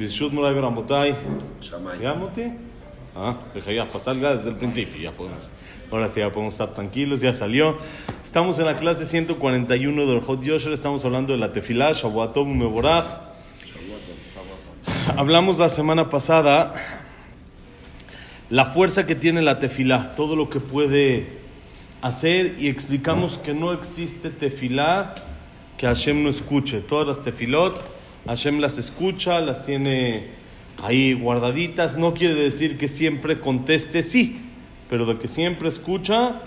Bishut. Shamay. ¿Ya, Moti? Ah, ya pasar ya desde el principio, ya podemos. Ahora sí, ya podemos estar tranquilos, ya salió. Estamos en la clase 141 del Hot Yosher, estamos hablando de la tefilá, Shavuatov Meborach. Hablamos la semana pasada la fuerza que tiene la tefilá, todo lo que puede hacer y explicamos que no existe tefilá que Hashem no escuche. Todas las tefilot, Hashem las escucha, las tiene ahí guardaditas. No quiere decir que siempre conteste sí, pero de que siempre escucha,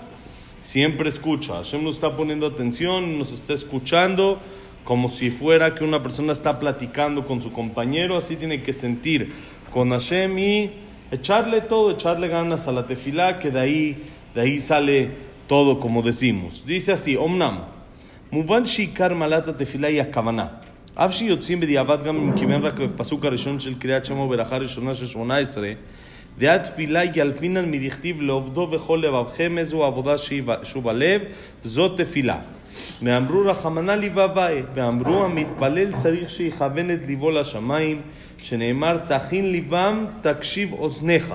siempre escucha. Hashem nos está poniendo atención, nos está escuchando, como si fuera que una persona está platicando con su compañero. Así tiene que sentir con Hashem y echarle todo, echarle ganas a la tefilá, que de ahí, de ahí sale todo, como decimos. Dice así, Omnam. Muban shikar malata tefilá y akavaná. אף שיוצאים בדיעבד גם אם כיוון רק בפסוק הראשון של קריאת שמע וברכה ראשונה של שמונה עשרה, דעה תפילה ילפינן מדכתיב לעובדו בכל לבבכם איזו עבודה שוב הלב, זאת תפילה. ואמרו רחמנא לבבי, ואמרו המתפלל צריך שיכוון את ליבו לשמיים, שנאמר תכין ליבם תקשיב אוזניך.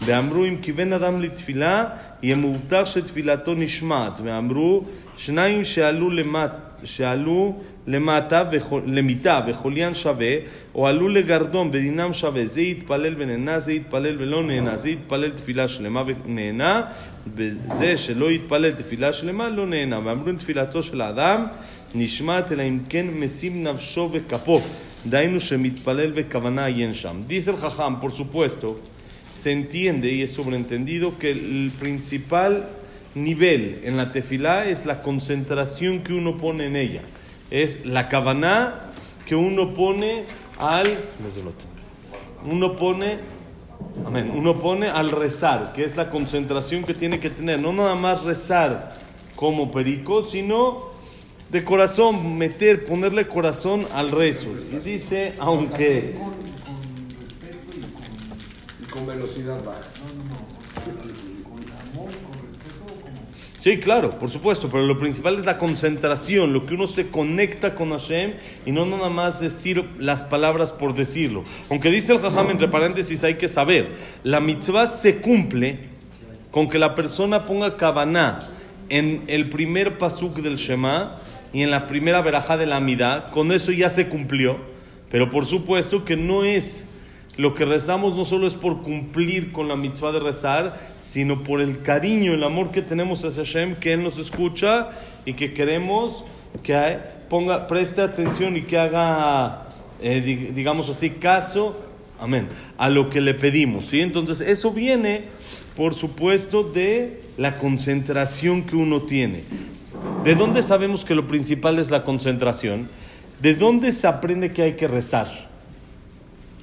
ואמרו אם כיוון אדם לתפילה, יהיה מאובטח שתפילתו נשמעת. ואמרו שניים שעלו, למט, שעלו למטה, וחול, למיטה וחוליין שווה, או עלו לגרדום ודינם שווה. זה יתפלל ונהנה, זה יתפלל ולא נהנה. זה יתפלל תפילה שלמה ונהנה, וזה שלא יתפלל תפילה שלמה לא נהנה. ואמרו אם תפילתו של האדם נשמעת, אלא אם כן משים נפשו וכפו. דהיינו שמתפלל וכוונה עיין שם. דיסל חכם, por supuesto, se entiende y es sobreentendido que el principal nivel en la tefilá es la concentración que uno pone en ella. Es la kavaná que uno pone al. Uno pone. Amén. Uno pone al rezar, que es la concentración que tiene que tener. No nada más rezar como perico, sino de corazón, meter, ponerle corazón al rezo. Y dice, aunque. Y con velocidad baja. Sí, claro, por supuesto, pero lo principal es la concentración, lo que uno se conecta con Hashem y no nada más decir las palabras por decirlo. Aunque dice el Jajam, entre paréntesis, hay que saber, la mitzvah se cumple con que la persona ponga kavaná en el primer pasuk del Shema y en la primera verajá de la Amidá, con eso ya se cumplió, pero por supuesto que no es lo que rezamos no solo es por cumplir con la mitzvah de rezar, sino por el cariño, el amor que tenemos hacia Hashem, que Él nos escucha y que queremos que ponga, preste atención y que haga, eh, digamos así, caso, amén, a lo que le pedimos. ¿sí? Entonces, eso viene, por supuesto, de la concentración que uno tiene. ¿De dónde sabemos que lo principal es la concentración? ¿De dónde se aprende que hay que rezar?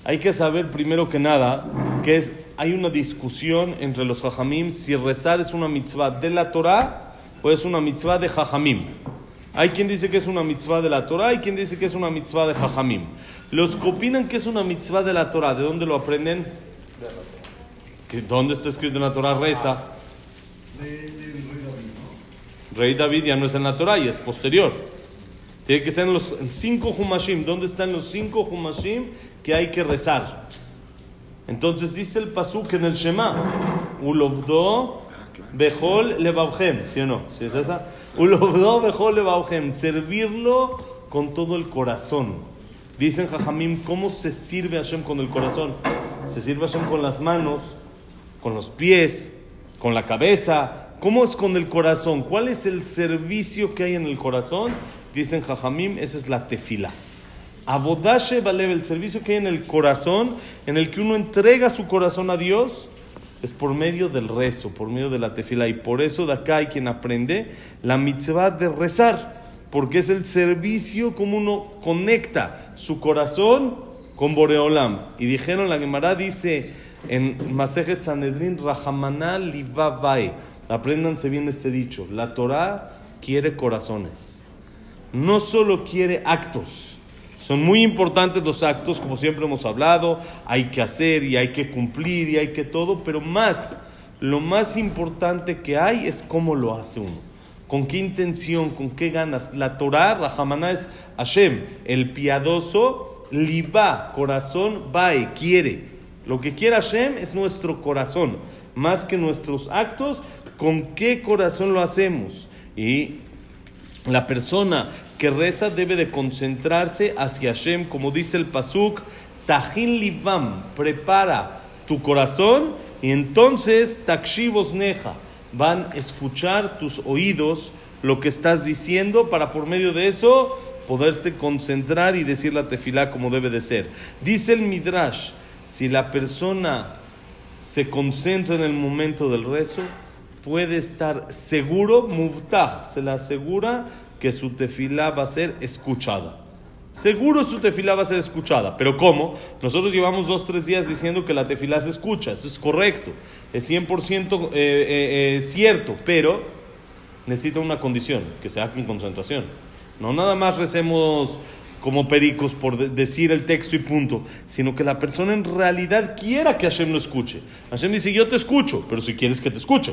Hay que saber primero que nada que es, hay una discusión entre los jajamim si rezar es una mitzvah de la Torah o es una mitzvah de jajamim. Hay quien dice que es una mitzvah de la Torah y quien dice que es una mitzvah de jajamim. Los que opinan que es una mitzvah de la Torah, ¿de dónde lo aprenden? ¿Que ¿Dónde está escrito en la Torah reza? Rey David ya no es en la Torah y es posterior. Tiene que ser en los cinco Humashim. ¿Dónde están los cinco Humashim que hay que rezar? Entonces dice el Pasuk en el Shema: Ulovdo Bejol Levavhem. ¿Sí o no? ¿Sí es esa? Ulovdo Bejol Levavhem. Servirlo con todo el corazón. Dicen Jajamim: ¿cómo se sirve Hashem con el corazón? Se sirve Hashem con las manos, con los pies, con la cabeza. ¿Cómo es con el corazón? ¿Cuál es el servicio que hay en el corazón? Dicen Jajamim, esa es la tefila. Abodashe Balev, el servicio que hay en el corazón, en el que uno entrega su corazón a Dios, es por medio del rezo, por medio de la tefila. Y por eso de acá hay quien aprende la mitzvah de rezar, porque es el servicio como uno conecta su corazón con Boreolam. Y dijeron, la Gemara dice en Masejet Sanedrin, Rahamana Livavai. Apréndanse bien este dicho. La Torah quiere corazones no solo quiere actos. Son muy importantes los actos, como siempre hemos hablado, hay que hacer y hay que cumplir y hay que todo, pero más, lo más importante que hay es cómo lo hace uno. ¿Con qué intención? ¿Con qué ganas? La Torah, Rahamana es Hashem, el piadoso, Liba, corazón, bae, quiere. Lo que quiere Hashem es nuestro corazón, más que nuestros actos. ¿Con qué corazón lo hacemos? Y la persona que reza debe de concentrarse hacia Hashem, como dice el Pasuk, Tajin Livam, prepara tu corazón y entonces Takshivos Neja, van a escuchar tus oídos lo que estás diciendo para por medio de eso poderte concentrar y decir la tefilá como debe de ser. Dice el Midrash, si la persona se concentra en el momento del rezo, puede estar seguro, muftah, se le asegura que su tefilá va a ser escuchada. Seguro su tefilá va a ser escuchada. Pero ¿cómo? Nosotros llevamos dos, tres días diciendo que la tefilá se escucha. Eso es correcto. Es 100% eh, eh, eh, cierto. Pero necesita una condición, que sea con concentración. No nada más recemos como pericos por decir el texto y punto, sino que la persona en realidad quiera que Hashem lo escuche. Hashem dice, yo te escucho, pero si quieres que te escuche.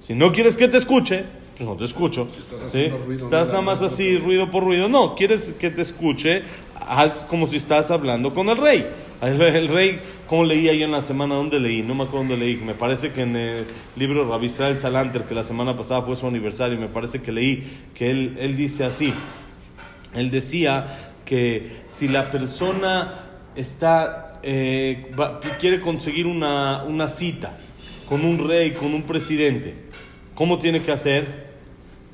Si no quieres que te escuche, pues no te escucho. estás, nada más así, ruido por ruido. No, quieres que te escuche, haz como si estás hablando con el rey. El, rey, como leí ahí en la semana, ¿dónde leí? No me acuerdo dónde leí. Me parece que en el libro Rabbi Israel Salanter, que la semana pasada fue su aniversario, me parece que leí que él, él dice así. Él decía que si la persona está, eh, quiere conseguir una, una cita con un rey, con un presidente, ¿cómo tiene que hacer?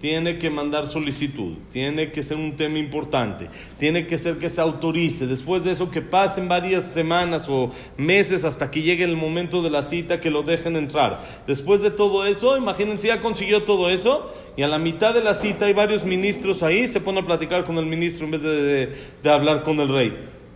tiene que mandar solicitud, tiene que ser un tema importante, tiene que ser que se autorice, después de eso que pasen varias semanas o meses hasta que llegue el momento de la cita, que lo dejen entrar. Después de todo eso, imagínense, ya consiguió todo eso y a la mitad de la cita hay varios ministros ahí, se pone a platicar con el ministro en vez de, de, hablar con el rey.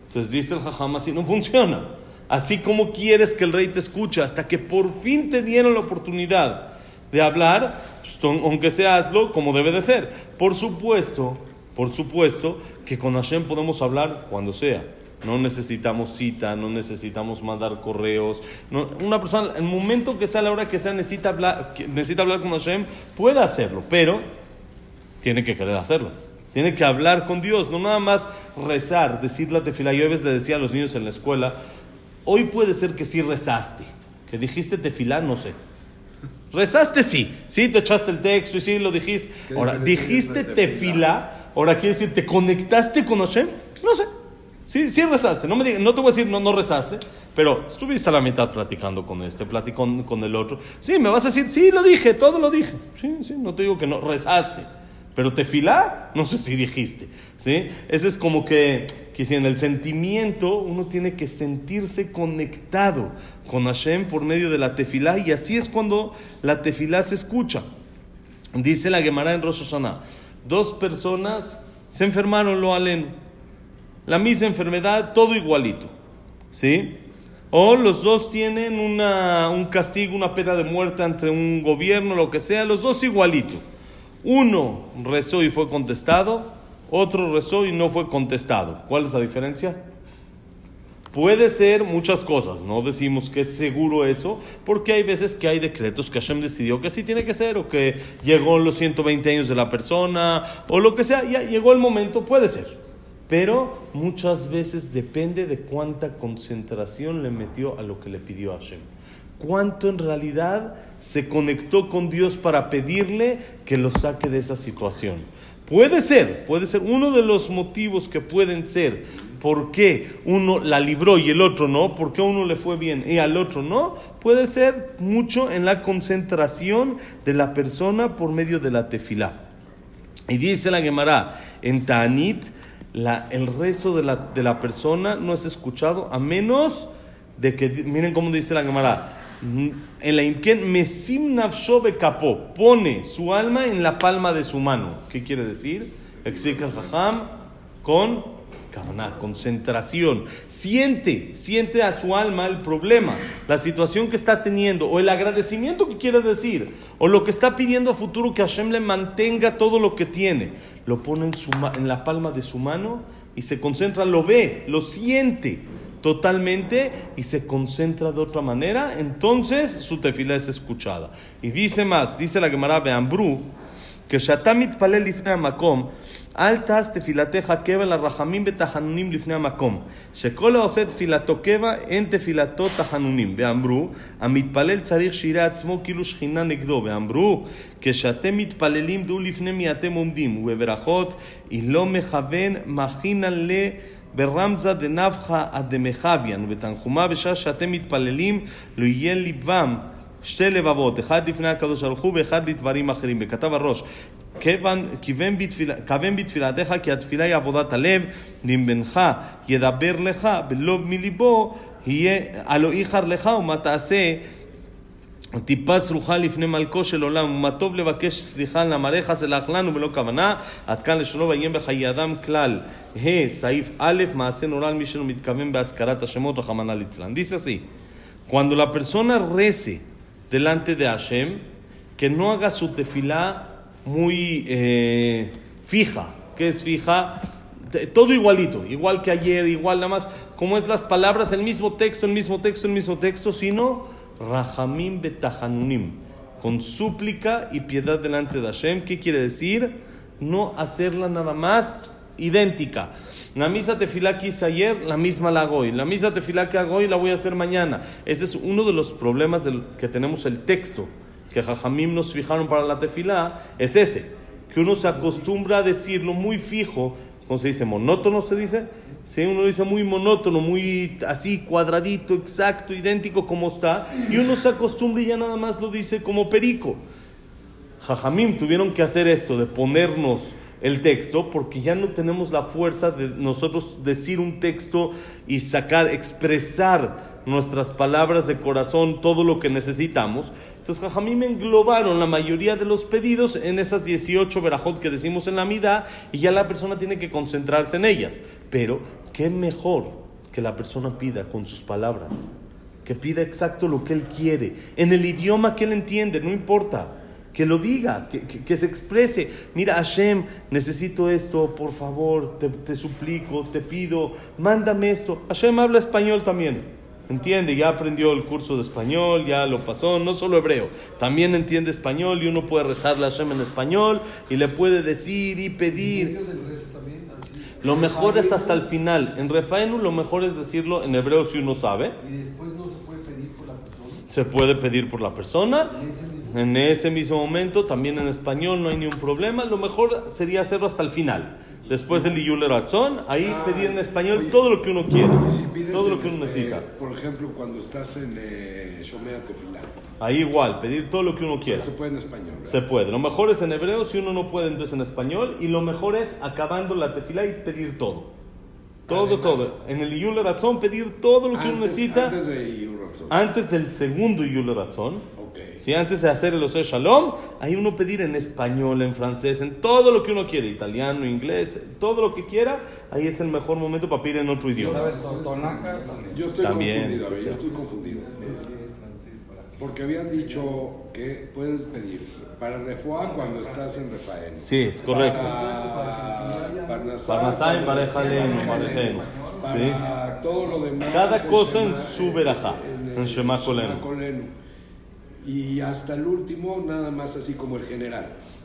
Entonces dice el jajam, así no funciona. Así como quieres que el rey te escuche, hasta que por fin te dieron la oportunidad de hablar, pues, aunque sea hazlo como debe de ser. Por supuesto, por supuesto que con Hashem podemos hablar cuando sea. No necesitamos cita, no necesitamos mandar correos. una persona, el momento que sea, la hora que sea, necesita hablar, necesita hablar con Hashem, puede hacerlo, pero tiene que querer hacerlo. Tiene que hablar con Dios, no nada más rezar, decir la tefila. Yo a veces le decía a los niños en la escuela, hoy puede ser que sí rezaste, que dijiste tefilá, no sé. Rezaste sí, sí, te echaste el texto y sí lo dijiste. Ahora, dijiste tefila, ahora quiere decir, ¿te conectaste con Hashem? No sé. Sí, sí rezaste. No, me no te voy a decir no, no rezaste, pero estuviste a la mitad platicando con este, platicando con el otro. Sí, me vas a decir, sí, lo dije, todo lo dije. Sí, sí, no te digo que no, rezaste. Pero tefilá, no sé si dijiste. ¿sí? Ese es como que, que si en el sentimiento uno tiene que sentirse conectado con Hashem por medio de la tefilá y así es cuando la tefilá se escucha. Dice la Gemara en Rosh dos personas se enfermaron, lo alen, la misma enfermedad, todo igualito, ¿sí? O los dos tienen una, un castigo, una pena de muerte entre un gobierno, lo que sea, los dos igualito. Uno rezó y fue contestado, otro rezó y no fue contestado. ¿Cuál es la diferencia? Puede ser muchas cosas, no decimos que es seguro eso, porque hay veces que hay decretos que Hashem decidió que así tiene que ser, o que llegó los 120 años de la persona, o lo que sea, ya llegó el momento, puede ser. Pero muchas veces depende de cuánta concentración le metió a lo que le pidió Hashem. Cuánto en realidad se conectó con Dios para pedirle que lo saque de esa situación. Puede ser, puede ser uno de los motivos que pueden ser por qué uno la libró y el otro no, por qué uno le fue bien y al otro no, puede ser mucho en la concentración de la persona por medio de la tefilá. Y dice la Gemara, en Ta'anit, la, el rezo de la, de la persona no es escuchado a menos de que, miren cómo dice la Gemara, en la mesim nafsho capó, pone su alma en la palma de su mano. ¿Qué quiere decir? Explica Raham con kavaná, concentración. Siente, siente a su alma el problema, la situación que está teniendo, o el agradecimiento que quiere decir, o lo que está pidiendo a futuro que Hashem le mantenga todo lo que tiene. Lo pone en, su, en la palma de su mano y se concentra, lo ve, lo siente totalmente y se concentra de otra manera, entonces su tefila es escuchada. Y dice más, dice la Gemara Beambru, כשאתה מתפלל לפני המקום, אל תעש תפילתך קבע לרחמים בתחנונים לפני המקום. שכל העושה תפילתו קבע, אין תפילתו תחנונים. ואמרו, המתפלל צריך שיראה עצמו כאילו שכינה נגדו. ואמרו, כשאתם מתפללים דעו לפני מי אתם עומדים. ובברכות, היא לא מכוון מכינה ל... ברמזה דנפחא דמחביאן, ובתנחומה בשעה שאתם מתפללים, לא יהיה ליבם שתי לבבות, אחד לפני הקדוש ברוך הוא ואחד לדברים אחרים. וכתב הראש, כיוון בתפילתך כי התפילה היא עבודת הלב, בנך ידבר לך ולא מליבו, יהיה הלא איחר לך ומה תעשה טיפה סרוחה לפני מלכו של עולם, ומה טוב לבקש סליחה למראך סלח לנו ולא כוונה, עד כאן לשונו ויהיה בחיי אדם כלל. ה, סעיף א', מעשה נורא על מי שלא מתכוון בהזכרת השמות, רחמנא ליצלן. Dice así, cuando la persona rece delante de Hashem, que no haga su tefilá muy eh, fija. ¿Qué es fija? T- Todo igualito, igual que ayer, igual nada más, como es las palabras, el mismo texto, el mismo texto, el mismo texto, sino Rahamim betahanunim, con súplica y piedad delante de Hashem. ¿Qué quiere decir? No hacerla nada más idéntica. La misa tefilá que hice ayer, la misma la hago hoy. La misa tefilá que hago hoy, la voy a hacer mañana. Ese es uno de los problemas del, que tenemos el texto, que Jajamim nos fijaron para la tefilá, es ese, que uno se acostumbra a decirlo muy fijo, ¿cómo se dice? ¿Monótono se dice? Sí, uno dice muy monótono, muy así, cuadradito, exacto, idéntico como está, y uno se acostumbra y ya nada más lo dice como perico. Jajamim tuvieron que hacer esto, de ponernos el texto, porque ya no tenemos la fuerza de nosotros decir un texto y sacar, expresar nuestras palabras de corazón, todo lo que necesitamos. Entonces Jajamim englobaron la mayoría de los pedidos en esas 18 verajot que decimos en la mida y ya la persona tiene que concentrarse en ellas. Pero, ¿qué mejor que la persona pida con sus palabras? Que pida exacto lo que él quiere, en el idioma que él entiende, no importa que lo diga, que, que- se exprese. Mira, Hashem, necesito esto, por favor, te, te suplico, te pido, mándame esto. Hashem habla español también. Entiende, ya aprendió el curso de español, ya lo pasó, no solo hebreo, también entiende español y uno puede rezarle a Hashem en español y le puede decir y pedir. Lo mejor es hasta el final. En Refaenu lo mejor es decirlo en hebreo si uno sabe. Y después no se puede pedir por la persona. Se puede pedir por la persona. En ese mismo En ese mismo momento, también en español, no hay ningún problema. Lo mejor sería hacerlo hasta el final. Después del Iyul Ratzon, ahí Ah, pedir en español oye, todo lo que uno quiere. Si Todo lo que uno este, necesita. Por ejemplo, cuando estás en eh, Shomea Tefilá, Ahí igual, pedir todo lo que uno quiera. se puede en español. ¿verdad? Se puede. Lo mejor es en hebreo, si uno no puede, entonces en español. Y lo mejor es acabando la tefilá y pedir todo. Todo, Además. todo. En el Iyul Ratzon, pedir todo lo que uno Antes- necesita Antes de antes del segundo Iyul Ratzon. Ok. Si antes de hacer el Oseh Shalom, hay uno pedir en español, en francés, en todo lo que uno quiere, italiano, inglés, todo lo que quiera, ahí es el mejor momento para pedir en otro idioma. ¿Sabes to- tonaca? También. Yo estoy También, confundido, a ver, yo estoy confundido. Es- porque habían dicho que puedes pedir para Refuá cuando estás en Refael. Sí, es correcto. Para Parnasá, y para-. Para todo lo demás. Cada cosa en su verajá, en Shema Kolenu. Y hasta el último, nada más así como el general.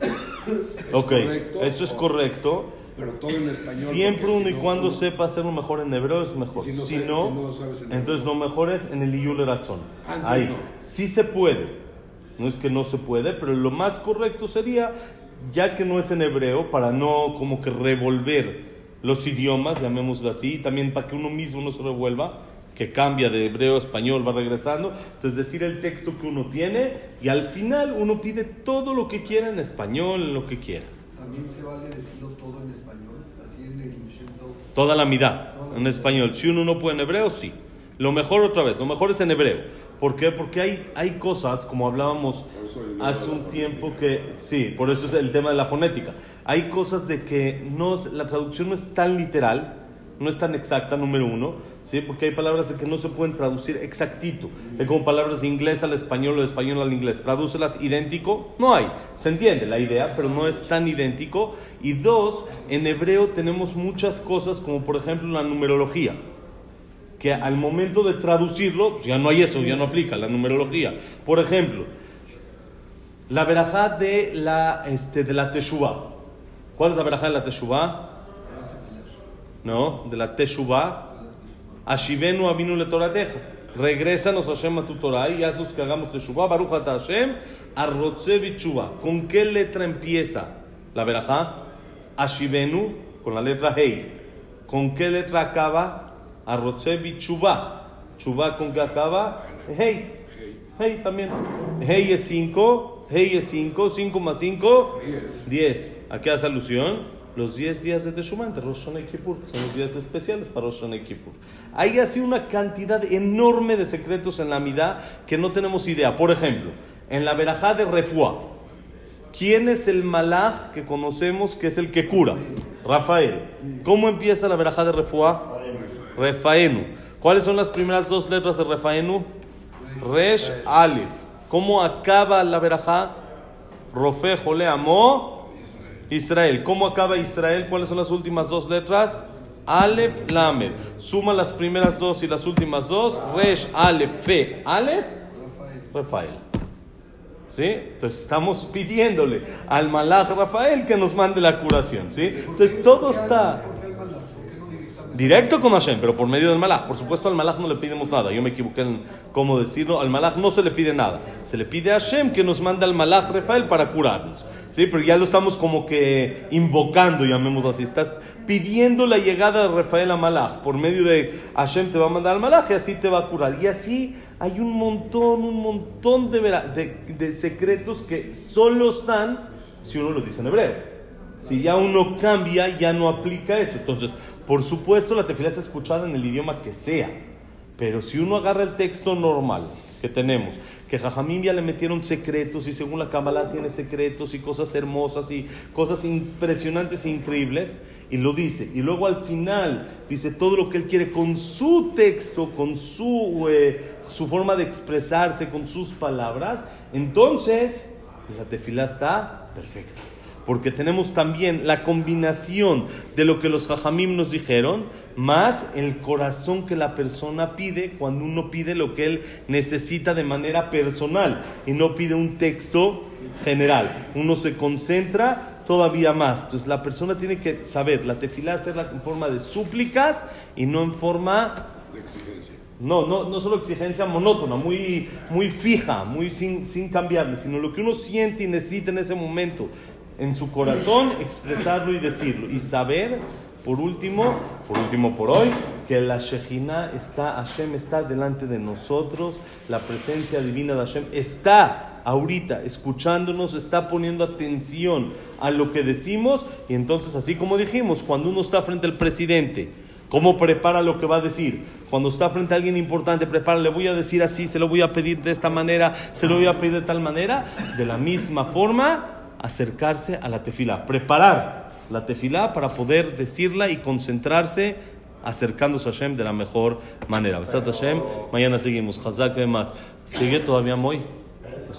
¿Es Ok, correcto? eso es correcto. Pero todo en español. Siempre uno si y cuando uno- sepa hacerlo mejor en hebreo es mejor. Si no Si sabes- no, si no sabes en entonces hebreo. lo mejor es en el Iyul Ratzon. Antes Ahí. no. Sí se puede. No es que no se puede, pero lo más correcto sería, ya que no es en hebreo, para no como que revolver los idiomas, llamémoslo así, y también para que uno mismo no se revuelva, que cambia de hebreo a español, va regresando. Entonces decir el texto que uno tiene y al final uno pide todo lo que quiera en español, lo que quiera. También se vale decirlo todo en español, así en el. Toda la mitad en español. Si uno no puede en hebreo, sí. Lo mejor otra vez, lo mejor es en hebreo. ¿Por qué? Porque hay, hay cosas, como hablábamos hace un fonética. tiempo que, sí, por eso es el tema de la fonética. Hay cosas de que no, la traducción no es tan literal, no es tan exacta, número uno, ¿sí? porque hay palabras de que no se pueden traducir exactito. Es como palabras de inglés al español o de español al inglés. Tradúcelas idéntico, no hay. Se entiende la idea, pero no es tan idéntico. Y dos, en hebreo tenemos muchas cosas, como por ejemplo la numerología que al momento de traducirlo, pues ya no hay eso, ya no aplica la numerología. Por ejemplo, La verajá de la, este, de la Teshuvah. ¿Cuál es la verajá de la Teshuvah? No, de la Teshuvah. Ashivenu avinu le Torateja. Regrésanos Hashem a tu Torah y haznos que hagamos Teshuvah. Baruch ata Hashem. Arrotze bichuvah. ¿Con qué letra empieza la verajá? Ashivenu, con la letra Hei. ¿Con qué letra acaba? Arrotze bichuvah. Chuvah, ¿con qué acaba? Hei. Hei también. Hei es 5. Hei es 5. 5 más 5. Diez. 10. ¿A qué hace alusión? Los 10 días de Teshuvah entre Rosh Hashanah y Kippur. Son los días especiales para Rosh Hashanah y Kippur. Hay así una cantidad enorme de secretos en la Midá que no tenemos idea. Por ejemplo, en la verajá de Refuá. ¿Quién es el malaj que conocemos que es el que cura? Rafael. ¿Cómo empieza la verajá de Refuá? Refaenu. ¿Cuáles son las primeras dos letras de Refaenu? Resh Alif. ¿Cómo acaba la verajá? Rofe Jole Amó Israel. ¿Cómo acaba Israel? ¿Cuáles son las últimas dos letras? Alef Lamed. Suma las primeras dos y las últimas dos. Resh Alef Fe Alef Rafael. ¿Sí? Entonces estamos pidiéndole al malaj Rafael que nos mande la curación. ¿Sí? Entonces todo está ¿Por qué el malaj? ¿Por qué no directamente? Directo con Hashem, pero por medio del malaj. Por supuesto, al malaj no le pedimos nada. Yo me equivoqué en cómo decirlo. Al malaj no se le pide nada. Se le pide a Hashem que nos mande al malaj Rafael para curarnos. ¿Sí? Pero ya lo estamos como que invocando, llamémoslo así. Estás pidiendo la llegada de Rafael a malaj. Por medio de Hashem te va a mandar al malaj y así te va a curar. Y así hay un montón, un montón de, de secretos que solo están si uno lo dice en hebreo. Si ya uno cambia, ya no aplica eso. Entonces, por supuesto, la tefilá es escuchada en el idioma que sea. Pero si uno agarra el texto normal que tenemos, que Jajamim ya le metieron secretos y según la Kabbalah tiene secretos y cosas hermosas y cosas impresionantes e increíbles, y lo dice. Y luego al final dice todo lo que él quiere con su texto, con su, eh, su forma de expresarse, con sus palabras. Entonces, la tefilá está perfecta porque tenemos también la combinación de lo que los jajamim nos dijeron, más el corazón que la persona pide cuando uno pide lo que él necesita de manera personal y no pide un texto general. Uno se concentra todavía más. Entonces la persona tiene que saber, la tefilá hacerla en forma de súplicas y no en forma de exigencia. no, no, no solo exigencia monótona, muy, muy fija, muy sin, sin cambiarle, sino lo que uno siente y necesita en ese momento, en su corazón, expresarlo y decirlo. Y saber, por último, por último por hoy, que la Shejina está, Hashem está delante de nosotros, la presencia divina de Hashem está ahorita escuchándonos, está poniendo atención a lo que decimos, y entonces, así como dijimos, cuando uno está frente al presidente, ¿Cómo prepara lo que va a decir? Cuando está frente a alguien importante, prepara, le voy a decir así, se lo voy a pedir de esta manera, se lo voy a pedir de tal manera. De la misma forma, acercarse a la tefilá. Preparar la tefilá para poder decirla y concentrarse acercándose a Hashem de la mejor manera. Besat Hashem, mañana seguimos. Hazak Bematz. ¿Sigue todavía Moy?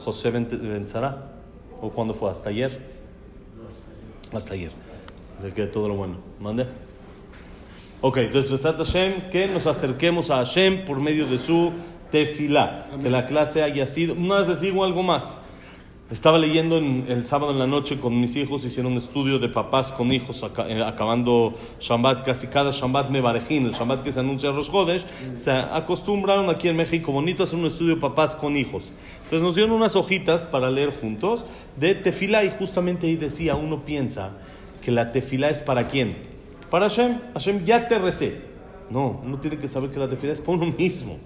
José Ben- Benzara. ¿O cuándo fue? ¿Hasta ayer? Hasta ayer. De que todo lo bueno. ¿Mande? Ok, entonces Besat Hashem, que nos acerquemos a Hashem por medio de su tefilá. Que la clase haya sido. No les digo algo más. Estaba leyendo en- el sábado en la noche con mis hijos, hicieron un estudio de papás con hijos, eh, acabando Shabbat, casi cada Shabbat Mebarejín, el Shabbat que se anuncia a los Jodesh, se acostumbraron aquí en México bonito a hacer un estudio de papás con hijos. Entonces nos dieron unas hojitas para leer juntos de tefilá y justamente ahí decía, uno piensa que la tefilá es para quién? Para Hashem. Hashem ya te recé. No, uno tiene que saber que la tefilá es para uno mismo.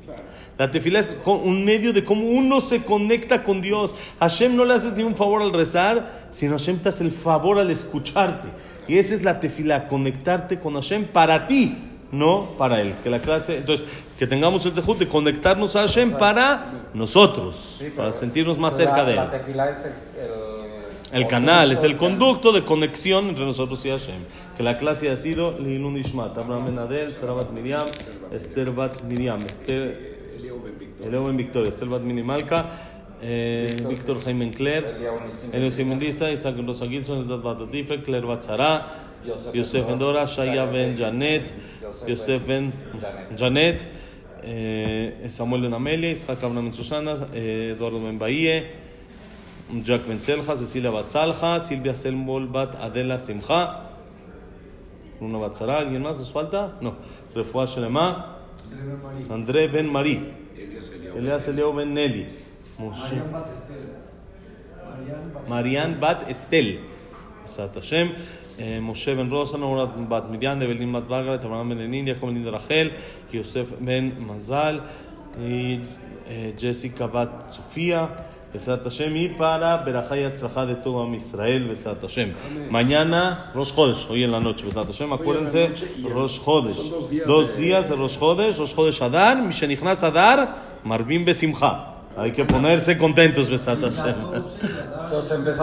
La tefilá es un medio de cómo uno se conecta con Dios. Hashem no le haces ni un favor al rezar, sino Hashem te hace el favor al escucharte. Y esa es la tefilá, conectarte con Hashem para ti, no para Él. Que la clase, entonces, que tengamos el zehut de conectarnos a Hashem para nosotros, para sentirnos más cerca de Él. La tefilá es el, el, canal es el conducto de conexión entre nosotros y Hashem. Que la clase ha sido Lilun Ishmat, Abraham Ben Adel, Sarah Bat Miriam, Esther Bat Miriam, Esther. Eleo Ben Victoria, Esther Bat Mini Malka, eh, Víctor Jaime Encler, Elios Mendiza, Isaac Rosa Gilson, Edat Bat Atife, Claire Bat Sara, Yosef Ben Dora, Shaya Ben Janet, Yosef Ben Janet, eh, Samuel Ben Amelia, Isaac Abraham Ben Susana, eh, Eduardo Ben Bahie, Jack Benzelja, Cecilia Batzalja, Silvia Selmol Bat Adela Simja. Una Batzara, ¿alguien más nos falta? No. Refuah Shelema, André Ben Marí. Elias Eliao Ben Nelly. Marian Bat- Marian Bat Estel, Besat Hashem, eh, Moshe Ben Rosan, Orat Bat Miriam, Evelyn Bat Margaret, Abraham Ben Lenin, Jacob Ben Linda Rachel, Yosef Ben Mazal, y Besat Hashem, y para Berajá y Atzlajá de todo Israel, Besat Hashem. Mañana, Rosh Chodesh, hoy en la noche, Besat Hashem, acuérdense, Rosh Chodesh. son dos días Dos de- días de Rosh Chodesh, Rosh Chodesh Adar, Mishenichnas Adar, Marvin Besimcha. Hay que ponerse contentos, Besat Hashem. Entonces empezamos.